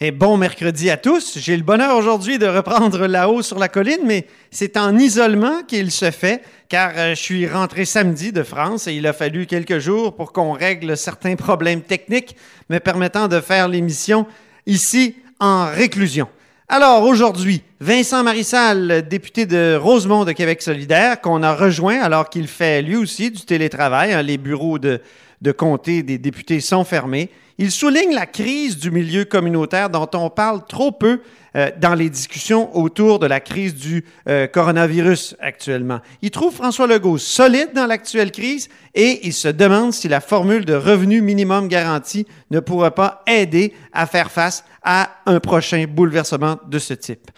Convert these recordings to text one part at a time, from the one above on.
Et bon mercredi à tous. J'ai le bonheur aujourd'hui de reprendre la haut sur la colline, mais c'est en isolement qu'il se fait, car euh, je suis rentré samedi de France et il a fallu quelques jours pour qu'on règle certains problèmes techniques me permettant de faire l'émission ici en réclusion. Alors aujourd'hui, Vincent Marissal, député de Rosemont de Québec solidaire, qu'on a rejoint alors qu'il fait lui aussi du télétravail. Hein, les bureaux de, de comté des députés sont fermés. Il souligne la crise du milieu communautaire dont on parle trop peu euh, dans les discussions autour de la crise du euh, coronavirus actuellement. Il trouve François Legault solide dans l'actuelle crise et il se demande si la formule de revenu minimum garanti ne pourra pas aider à faire face à un prochain bouleversement de ce type.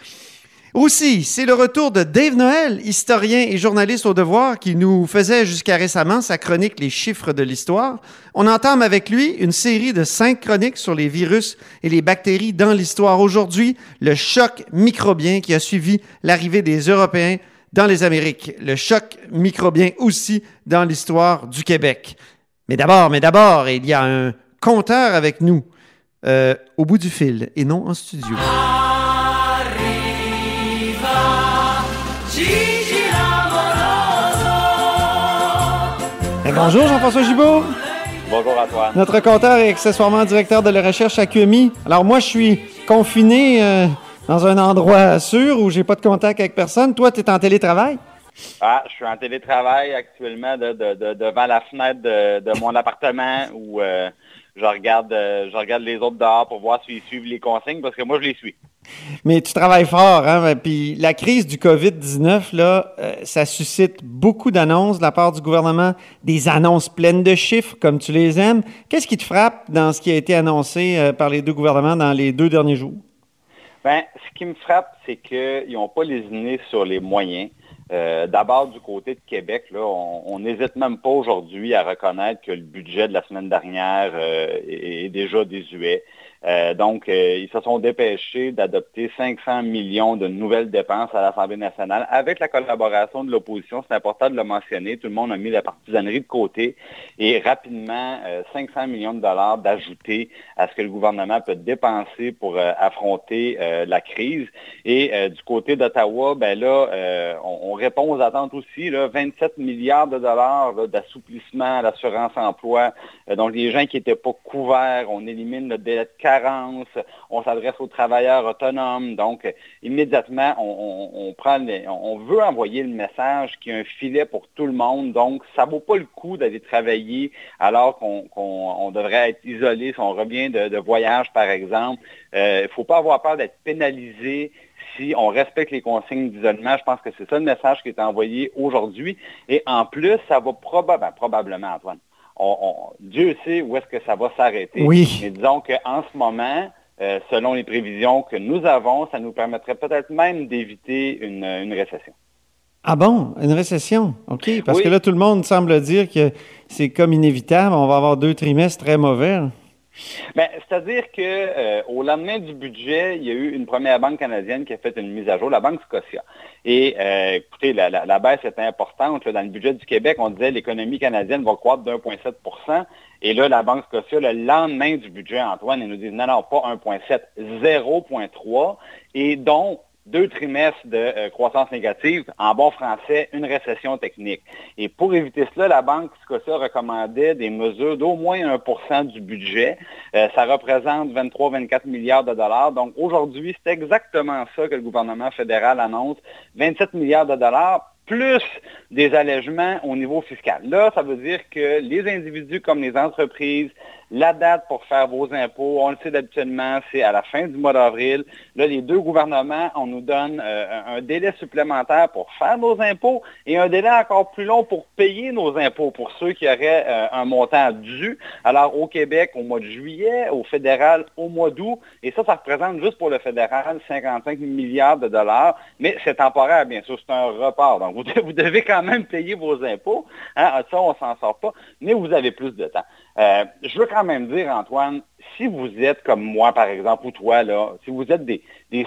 Aussi, c'est le retour de Dave Noël, historien et journaliste au devoir, qui nous faisait jusqu'à récemment sa chronique Les chiffres de l'histoire. On entame avec lui une série de cinq chroniques sur les virus et les bactéries dans l'histoire. Aujourd'hui, le choc microbien qui a suivi l'arrivée des Européens dans les Amériques. Le choc microbien aussi dans l'histoire du Québec. Mais d'abord, mais d'abord, il y a un compteur avec nous euh, au bout du fil et non en studio. Bonjour Jean-François Gibault. Bonjour à toi. Notre compteur et accessoirement directeur de la recherche à QMI. Alors moi, je suis confiné euh, dans un endroit sûr où j'ai pas de contact avec personne. Toi, tu es en télétravail? Ah, je suis en télétravail actuellement devant la fenêtre de, mon appartement où euh, je, regarde, euh, je regarde les autres dehors pour voir s'ils suivent les consignes parce que moi, je les suis. Mais tu travailles fort, hein? Puis la crise du COVID-19, là, euh, ça suscite beaucoup d'annonces de la part du gouvernement, des annonces pleines de chiffres, comme tu les aimes. Qu'est-ce qui te frappe dans ce qui a été annoncé euh, par les deux gouvernements dans les deux derniers jours? Bien, ce qui me frappe, c'est qu'ils n'ont pas lésiné sur les moyens. Euh, d'abord, du côté de Québec, là, on n'hésite même pas aujourd'hui à reconnaître que le budget de la semaine dernière est, est, déjà désuet. Euh, donc, euh, ils se sont dépêchés d'adopter 500 millions de nouvelles dépenses à l'Assemblée nationale avec la collaboration de l'opposition. C'est important de le mentionner. Tout le monde a mis la partisanerie de côté et rapidement 500 euh, millions de dollars d'ajouter à ce que le gouvernement peut dépenser pour affronter la crise. Et du côté d'Ottawa, ben là, on, répond aux attentes aussi. Là, 27 milliards de dollars d'assouplissement à l'assurance emploi. donc, les gens qui n'étaient pas couverts, on élimine le délai de on s'adresse aux travailleurs autonomes. Donc, immédiatement, on, prend on veut envoyer le message qu'il y a un filet pour tout le monde. Donc, ça ne vaut pas le coup d'aller travailler alors qu'on devrait être isolé si on revient de, voyage, par exemple. Il euh, ne faut pas avoir peur d'être pénalisé si on respecte les consignes d'isolement. Je pense que c'est ça le message qui est envoyé aujourd'hui. Et en plus, ça va probablement, probablement, Antoine, Dieu sait où est-ce que ça va s'arrêter. Oui. Mais disons qu'en ce moment, euh, selon les prévisions que nous avons, ça nous permettrait peut-être même d'éviter une, récession. Ah bon, une récession, OK. Parce que là, tout le monde semble dire que c'est comme inévitable, on va avoir deux trimestres très mauvais. Ben, C'est-à-dire qu'au euh, lendemain du budget, il y a eu une première banque canadienne qui a fait une mise à jour, la Banque Scotia. Et euh, écoutez, la, baisse était importante. dans le budget du Québec, on disait l'économie canadienne va croître de 1,7% Et là, la Banque Scotia, le lendemain du budget, Antoine, elle nous dit non, non, pas 1,7, 0,3. Et donc, deux trimestres de euh, croissance négative, en bon français, une récession technique. Et pour éviter cela, la Banque Scotia recommandait des mesures d'au moins 1% du budget. Euh, ça représente 23-24 milliards de dollars. Donc aujourd'hui, c'est exactement ça que le gouvernement fédéral annonce, 27 milliards de dollars plus des allègements au niveau fiscal. Là, ça veut dire que les individus comme les entreprises, la date pour faire vos impôts, on le sait d'habituellement, c'est à la fin du mois d'avril. Là, les deux gouvernements, on nous donne euh, un délai supplémentaire pour faire nos impôts et un délai encore plus long pour payer nos impôts pour ceux qui auraient euh, un montant dû. Alors, au Québec, au mois de juillet, au fédéral, au mois d'août, et ça, ça représente juste pour le fédéral 55 milliards de dollars, mais c'est temporaire, bien sûr, c'est un report. Vous, devez quand même payer vos impôts. Hein? Ça, on ne s'en sort pas, mais vous avez plus de temps. Euh, je veux quand même dire, Antoine, si vous êtes comme moi, par exemple, ou toi, là, si vous êtes des,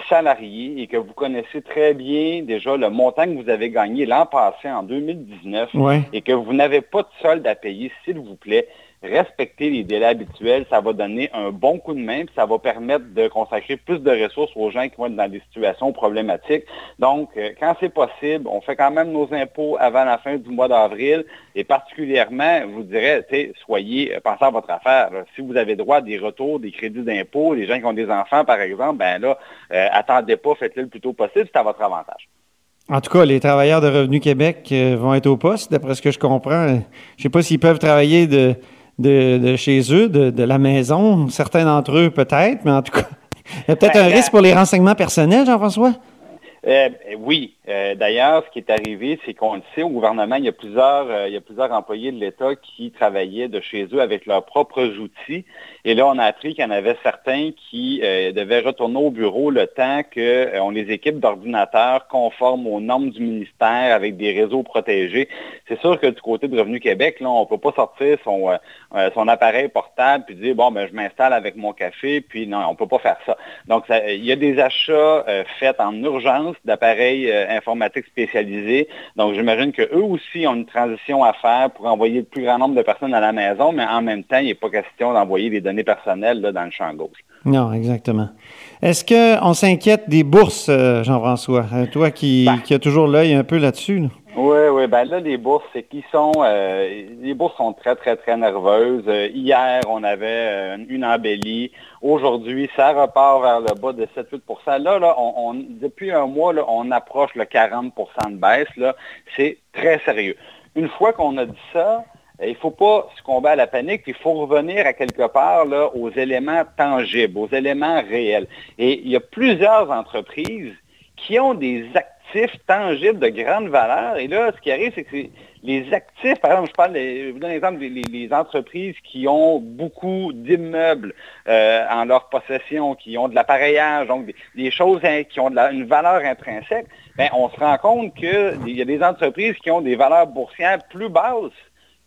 salariés et que vous connaissez très bien déjà le montant que vous avez gagné l'an passé, en 2019, et que vous n'avez pas de solde à payer, s'il vous plaît, respecter les délais habituels, ça va donner un bon coup de main, puis ça va permettre de consacrer plus de ressources aux gens qui vont être dans des situations problématiques. Donc, euh, quand c'est possible, on fait quand même nos impôts avant la fin du mois d'avril, et particulièrement, je vous dirais, soyez, euh, pensez à votre affaire. Si vous avez droit à des retours, des crédits d'impôt, les gens qui ont des enfants, par exemple, ben là, euh, attendez pas, faites-le le plus tôt possible, c'est à votre avantage. En tout cas, les travailleurs de Revenu Québec vont être au poste, d'après ce que je comprends. Je ne sais pas s'ils peuvent travailler de, de, chez eux, de, la maison. Certains d'entre eux peut-être, mais en tout cas, il y a peut-être ben, un risque pour les renseignements personnels, Jean-François? Euh, oui. Euh, d'ailleurs, ce qui est arrivé, c'est qu'on le sait, au gouvernement, il y a plusieurs, euh, employés de l'État qui travaillaient de chez eux avec leurs propres outils. Et là, on a appris qu'il y en avait certains qui devaient retourner au bureau le temps qu'on les équipe d'ordinateurs conformes aux normes du ministère avec des réseaux protégés. C'est sûr que du côté de Revenu Québec, là, on ne peut pas sortir son, son appareil portable puis dire, bon, ben, je m'installe avec mon café, puis non, on ne peut pas faire ça. Donc, il y a des achats faits en urgence d'appareils euh, informatiques spécialisés. Donc, j'imagine qu'eux aussi ont une transition à faire pour envoyer le plus grand nombre de personnes à la maison, mais en même temps, il n'est pas question d'envoyer des données personnelles dans le champ gauche. Non, exactement. Est-ce qu'on s'inquiète des bourses, euh, Jean-François? Euh, toi qui, ben. qui as toujours l'œil un peu là-dessus. là? Ben là, les bourses, c'est qui sont. Euh, les bourses sont très, très, très nerveuses. Euh, hier, on avait euh, une embellie. Aujourd'hui, ça repart vers le bas de 7-8 Là, là, depuis un mois, là, on approche le 40% de baisse. C'est très sérieux. Une fois qu'on a dit ça, il ne faut pas succomber à la panique, il faut revenir à quelque part là, aux éléments tangibles, aux éléments réels. Et il y a plusieurs entreprises qui ont des activités tangibles de grande valeur. Et là, ce qui arrive, c'est que les actifs, par exemple, je parle, je vous donne l'exemple des les, entreprises qui ont beaucoup d'immeubles euh, en leur possession, qui ont de l'appareillage, donc des, choses qui ont une valeur intrinsèque, ben, on se rend compte qu'il y a des entreprises qui ont des valeurs boursières plus basses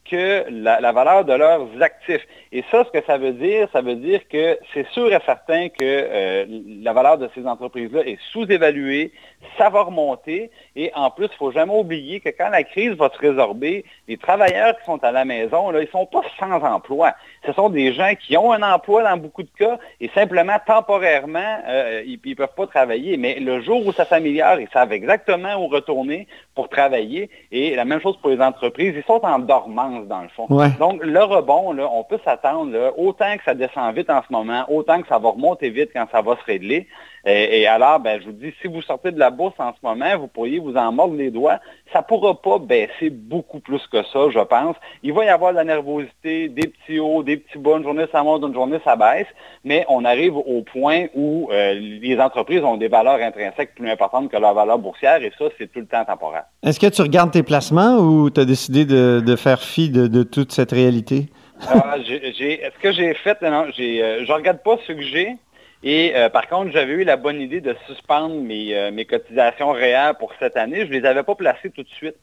que la, valeur de leurs actifs. Et ça, ce que ça veut dire, ça veut dire que c'est sûr et certain que euh, la valeur de ces entreprises-là est sous-évaluée, ça va remonter, et en plus, il ne faut jamais oublier que quand la crise va se résorber, les travailleurs qui sont à la maison, là, ils ne sont pas sans emploi. Ce sont des gens qui ont un emploi dans beaucoup de cas, et simplement, temporairement, euh, ils ne peuvent pas travailler. Mais le jour où ça s'améliore, ils savent exactement où retourner pour travailler, et la même chose pour les entreprises, ils sont en dormance dans le fond. Donc, le rebond, là, on peut s'attendre, autant que ça descend vite en ce moment, autant que ça va remonter vite quand ça va se régler. Et, alors, ben, je vous dis, si vous sortez de la bourse en ce moment, vous pourriez vous en mordre les doigts. Ça ne pourra pas baisser beaucoup plus que ça, je pense. Il va y avoir de la nervosité, des petits hauts, des petits bas. Une journée, ça monte, une journée, ça baisse. Mais on arrive au point où euh, les entreprises ont des valeurs intrinsèques plus importantes que leur valeur boursière. Et ça, c'est tout le temps temporaire. Est-ce que tu regardes tes placements ou tu as décidé de, faire fi de, toute cette réalité? Ah, ce que j'ai fait, non, j'ai, euh, je regarde pas ce que j'ai. Et euh, par contre, j'avais eu la bonne idée de suspendre mes, euh, mes cotisations réelles pour cette année. Je ne les avais pas placées tout de suite.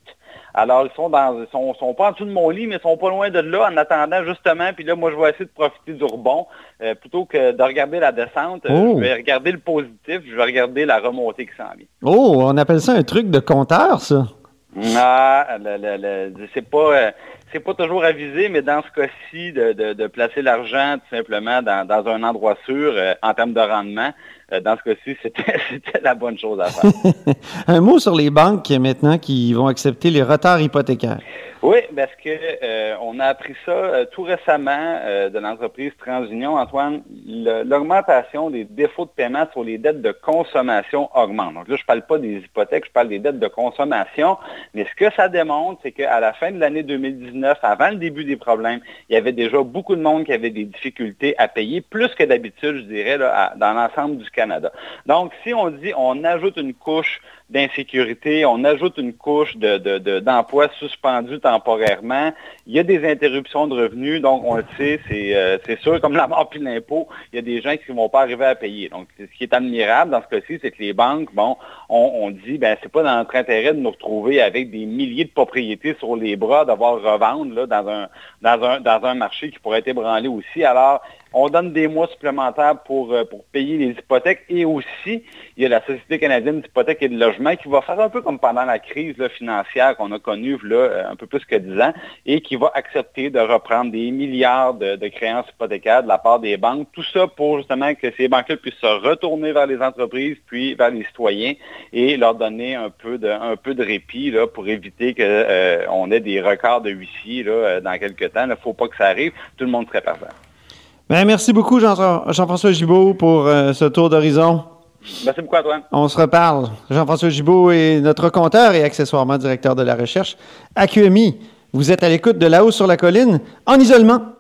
Alors, ils sont dans, sont, sont pas en dessous de mon lit, mais ils sont pas loin de là en attendant justement. Puis là, moi, je vais essayer de profiter du rebond euh, plutôt que de regarder la descente. Oh. Je vais regarder le positif, je vais regarder la remontée qui s'en vient. Oh, on appelle ça un truc de compteur, ça. Ah, c'est pas c'est pas toujours avisé, mais dans ce cas-ci, de, placer l'argent tout simplement dans, un endroit sûr en termes de rendement, dans ce cas-ci, c'était la bonne chose à faire. un mot sur les banques maintenant qui vont accepter les retards hypothécaires. Oui, parce que euh, on a appris ça euh, tout récemment euh, de l'entreprise TransUnion, Antoine. L'augmentation des défauts de paiement sur les dettes de consommation augmente. Donc là, je ne parle pas des hypothèques, je parle des dettes de consommation. Mais ce que ça démontre, c'est qu'à la fin de l'année 2019, avant le début des problèmes, il y avait déjà beaucoup de monde qui avait des difficultés à payer, plus que d'habitude, je dirais, dans l'ensemble du Canada. Donc, si on dit on ajoute une couche d'insécurité, on ajoute une couche d'emploi de, temporairement, il y a des interruptions de revenus, donc on le sait, c'est euh, sûr, comme la mort puis l'impôt, il y a des gens qui ne vont pas arriver à payer. Donc, ce qui est admirable dans ce cas-ci, c'est que les banques, bon, on, dit, ben c'est pas dans notre intérêt de nous retrouver avec des milliers de propriétés sur les bras, d'avoir revendre là, dans, un, dans, un, dans un marché qui pourrait être ébranlé aussi. Alors, on donne des mois supplémentaires pour, euh, pour payer les hypothèques et aussi, il y a la Société canadienne d'hypothèques et de logement qui va faire un peu comme pendant la crise financière qu'on a connue là, euh, un peu plus que 10 ans et qui va accepter de reprendre des milliards de, créances hypothécaires de la part des banques. Tout ça pour justement que ces banques-là puissent se retourner vers les entreprises puis vers les citoyens et leur donner un peu de, un peu de répit là, pour éviter qu'on euh, ait des records de huissiers là, dans quelques temps. Il ne faut pas que ça arrive. Tout le monde serait parfait. Ben, merci beaucoup, Jean-François Gibault, pour euh, ce tour d'horizon. Merci beaucoup, Antoine. On se reparle. Jean-François Gibault est notre compteur et accessoirement directeur de la recherche à QMI. Vous êtes à l'écoute de là-haut sur la colline, en isolement.